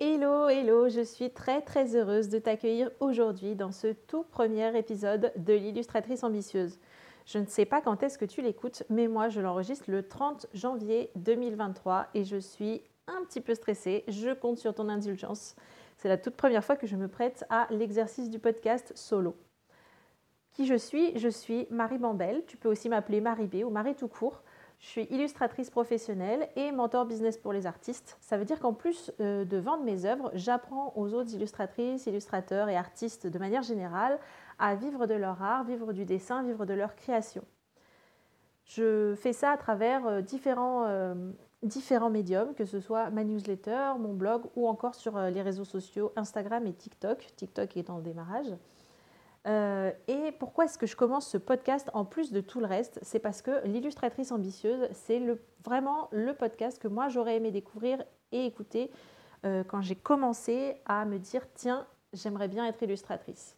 Hello, hello, je suis très très heureuse de t'accueillir aujourd'hui dans ce tout premier épisode de l'illustratrice ambitieuse. Je ne sais pas quand est-ce que tu l'écoutes, mais moi je l'enregistre le 30 janvier 2023 et je suis un petit peu stressée. Je compte sur ton indulgence. C'est la toute première fois que je me prête à l'exercice du podcast solo. Qui je suis? Je suis Marie Bambel. Tu peux aussi m'appeler Marie B ou Marie tout court. Je suis illustratrice professionnelle et mentor business pour les artistes. Ça veut dire qu'en plus euh, de vendre mes œuvres, j'apprends aux autres illustratrices, illustrateurs et artistes de manière générale à vivre de leur art, vivre du dessin, vivre de leur création. Je fais ça à travers euh, différents, euh, différents médiums, que ce soit ma newsletter, mon blog ou encore sur les réseaux sociaux Instagram et TikTok. TikTok est en démarrage. Euh, et pourquoi est-ce que je commence ce podcast en plus de tout le reste? C'est parce que l'illustratrice ambitieuse, c'est vraiment le podcast que moi j'aurais aimé découvrir et écouter euh, quand j'ai commencé à me dire tiens, j'aimerais bien être illustratrice.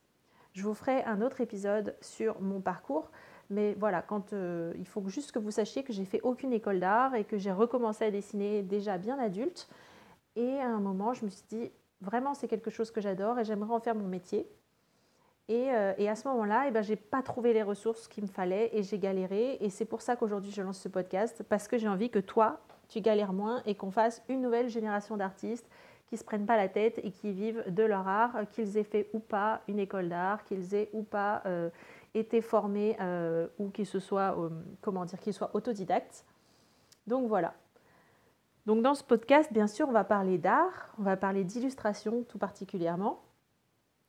Je vous ferai un autre épisode sur mon parcours, mais voilà, quand, euh, il faut juste que vous sachiez que j'ai fait aucune école d'art et que j'ai recommencé à dessiner déjà bien adulte. Et à un moment, je me suis dit vraiment c'est quelque chose que j'adore et j'aimerais en faire mon métier. Euh, et, à ce moment-là, eh ben, je n'ai pas trouvé les ressources qu'il me fallait et j'ai galéré. Et c'est pour ça qu'aujourd'hui, je lance ce podcast, parce que j'ai envie que toi, tu galères moins et qu'on fasse une nouvelle génération d'artistes qui ne se prennent pas la tête et qui vivent de leur art, qu'ils aient fait ou pas une école d'art, qu'ils aient ou pas euh, été formés euh, ou qu'ils soient, comment qu'ils soient autodidactes. Donc voilà. Donc dans ce podcast, bien sûr, on va parler d'art, on va parler d'illustration tout particulièrement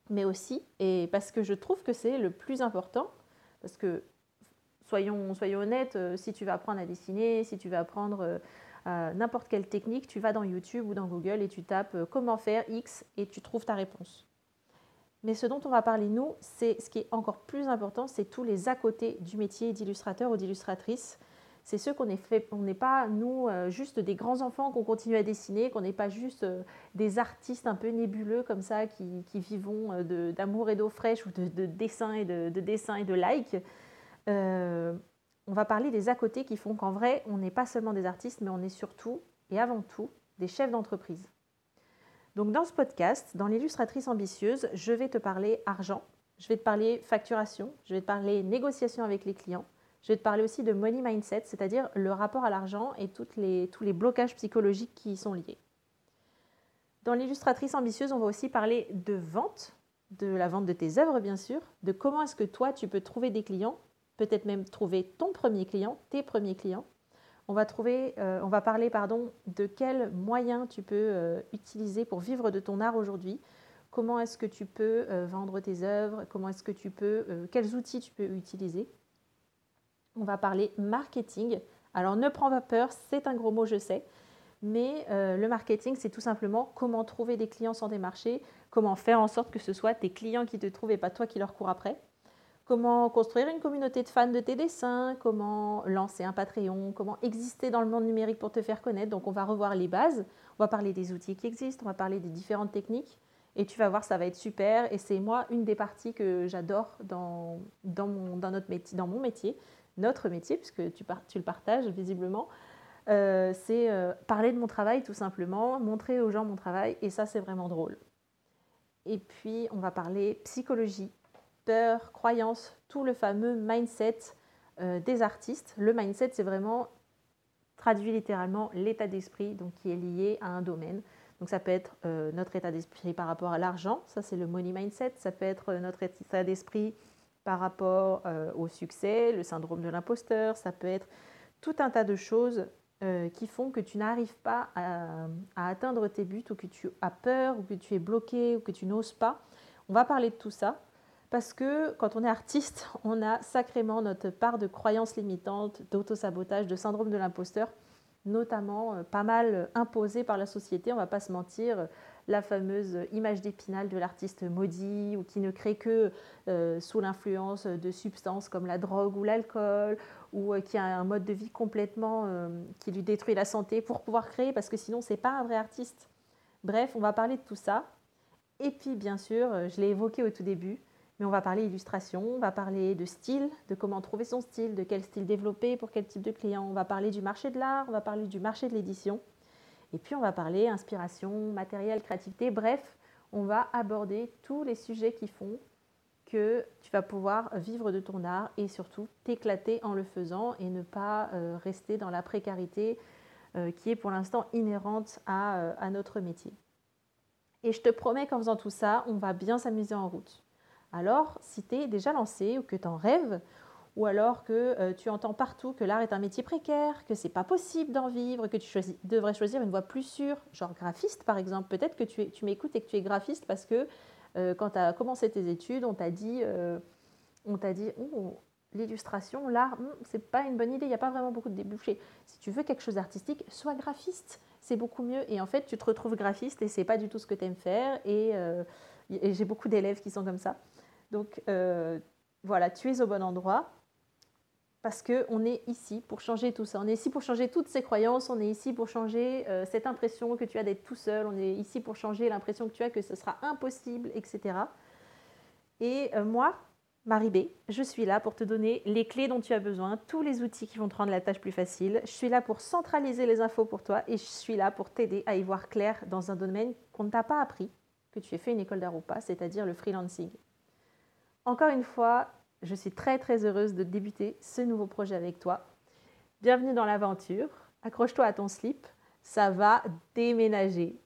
mais aussi, parce que je trouve que c'est le plus important, parce que soyons, soyons honnêtes, euh, si tu vas apprendre à dessiner, si tu vas apprendre euh, n'importe quelle technique, tu vas dans YouTube ou dans Google et tu tapes euh, comment faire X et tu trouves ta réponse. Mais ce dont on va parler, nous, c'est ce qui est encore plus important, c'est tous les à côté du métier d'illustrateur ou d'illustratrice c'est ceux qu'on n'est pas, nous, euh, juste des grands enfants qu'on continue à dessiner, qu'on n'est pas juste euh, des artistes un peu nébuleux comme ça qui, qui vivons euh, d'amour et d'eau fraîche ou de, de dessin et de, de, et de like. on va parler des à côté qui font qu'en vrai, on n'est pas seulement des artistes, mais on est surtout et avant tout des chefs d'entreprise. Donc dans ce podcast, dans l'illustratrice ambitieuse, je vais te parler argent, je vais te parler facturation, je vais te parler négociation avec les clients, je vais te parler aussi de money mindset, c'est-à-dire le rapport à l'argent et tous les blocages psychologiques qui y sont liés. Dans l'illustratrice ambitieuse, on va aussi parler de vente, de la vente de tes œuvres bien sûr, de comment est-ce que toi tu peux trouver des clients, peut-être même trouver ton premier client, tes premiers clients. On va, euh, parler pardon, de quels moyens tu peux euh, utiliser pour vivre de ton art aujourd'hui, comment est-ce que tu peux euh, vendre tes œuvres, comment est-ce que tu peux, quels outils tu peux utiliser? On va parler marketing. Alors ne prends pas peur, c'est un gros mot, je sais. Mais euh, le marketing, c'est tout simplement comment trouver des clients sans démarcher, comment faire en sorte que ce soit tes clients qui te trouvent et pas toi qui leur cours après. Comment construire une communauté de fans de tes dessins, comment lancer un Patreon, comment exister dans le monde numérique pour te faire connaître. Donc on va revoir les bases, on va parler des outils qui existent, on va parler des différentes techniques. Et tu vas voir, ça va être super. Et c'est moi une des parties que j'adore dans, mon métier, notre métier, puisque tu, le partages visiblement, euh, c'est euh, parler de mon travail tout simplement, montrer aux gens mon travail, et ça c'est vraiment drôle. Et puis on va parler psychologie, peur, croyance, tout le fameux mindset euh, des artistes. Le mindset c'est vraiment traduit littéralement l'état d'esprit donc qui est lié à un domaine. Donc ça peut être notre état d'esprit par rapport à l'argent, ça c'est le money mindset, ça peut être notre état d'esprit par rapport euh, au succès, le syndrome de l'imposteur, ça peut être tout un tas de choses euh, qui font que tu n'arrives pas à, atteindre tes buts ou que tu as peur ou que tu es bloqué ou que tu n'oses pas. On va parler de tout ça parce que quand on est artiste, on a sacrément notre part de croyances limitantes, d'autosabotage, de syndrome de l'imposteur, notamment euh, pas mal imposées par la société, on ne va pas se mentir la fameuse image d'épinal de l'artiste maudit ou qui ne crée que euh, sous l'influence de substances comme la drogue ou l'alcool ou euh, qui a un mode de vie complètement qui lui détruit la santé pour pouvoir créer parce que sinon c'est pas un vrai artiste. Bref, on va parler de tout ça. Et puis bien sûr, je l'ai évoqué au tout début, mais on va parler illustration, on va parler de style, de comment trouver son style, de quel style développer pour quel type de client. On va parler du marché de l'art, on va parler du marché de l'édition. Et puis on va parler inspiration, matériel, créativité, bref, on va aborder tous les sujets qui font que tu vas pouvoir vivre de ton art et surtout t'éclater en le faisant et ne pas euh, rester dans la précarité euh, qui est pour l'instant inhérente euh, à, notre métier. Et je te promets qu'en faisant tout ça, on va bien s'amuser en route. Alors, si tu es déjà lancé ou que tu en rêves, ou alors que tu entends partout que l'art est un métier précaire, que c'est pas possible d'en vivre, que tu devrais choisir une voie plus sûre, genre graphiste par exemple, peut-être que tu, m'écoutes et que tu es graphiste parce que euh, quand tu as commencé tes études, on t'a dit, euh, on t'a dit oh, l'illustration, l'art, hmm, c'est pas une bonne idée, il n'y a pas vraiment beaucoup de débouchés. Si tu veux quelque chose d'artistique, sois graphiste, c'est beaucoup mieux. Et en fait, tu te retrouves graphiste et c'est pas du tout ce que tu aimes faire. Euh, et j'ai beaucoup d'élèves qui sont comme ça. Donc voilà, tu es au bon endroit parce qu'on est ici pour changer tout ça. On est ici pour changer toutes ces croyances, on est ici pour changer euh, cette impression que tu as d'être tout seul, on est ici pour changer l'impression que tu as que ce sera impossible, etc. Et euh, moi, Marie B, je suis là pour te donner les clés dont tu as besoin, tous les outils qui vont te rendre la tâche plus facile. Je suis là pour centraliser les infos pour toi et je suis là pour t'aider à y voir clair dans un domaine qu'on ne t'a pas appris, que tu aies fait une école d'art ou pas, c'est-à-dire le freelancing. Encore une fois, je suis très très heureuse de débuter ce nouveau projet avec toi. Bienvenue dans l'aventure. Accroche-toi à ton slip. Ça va déménager.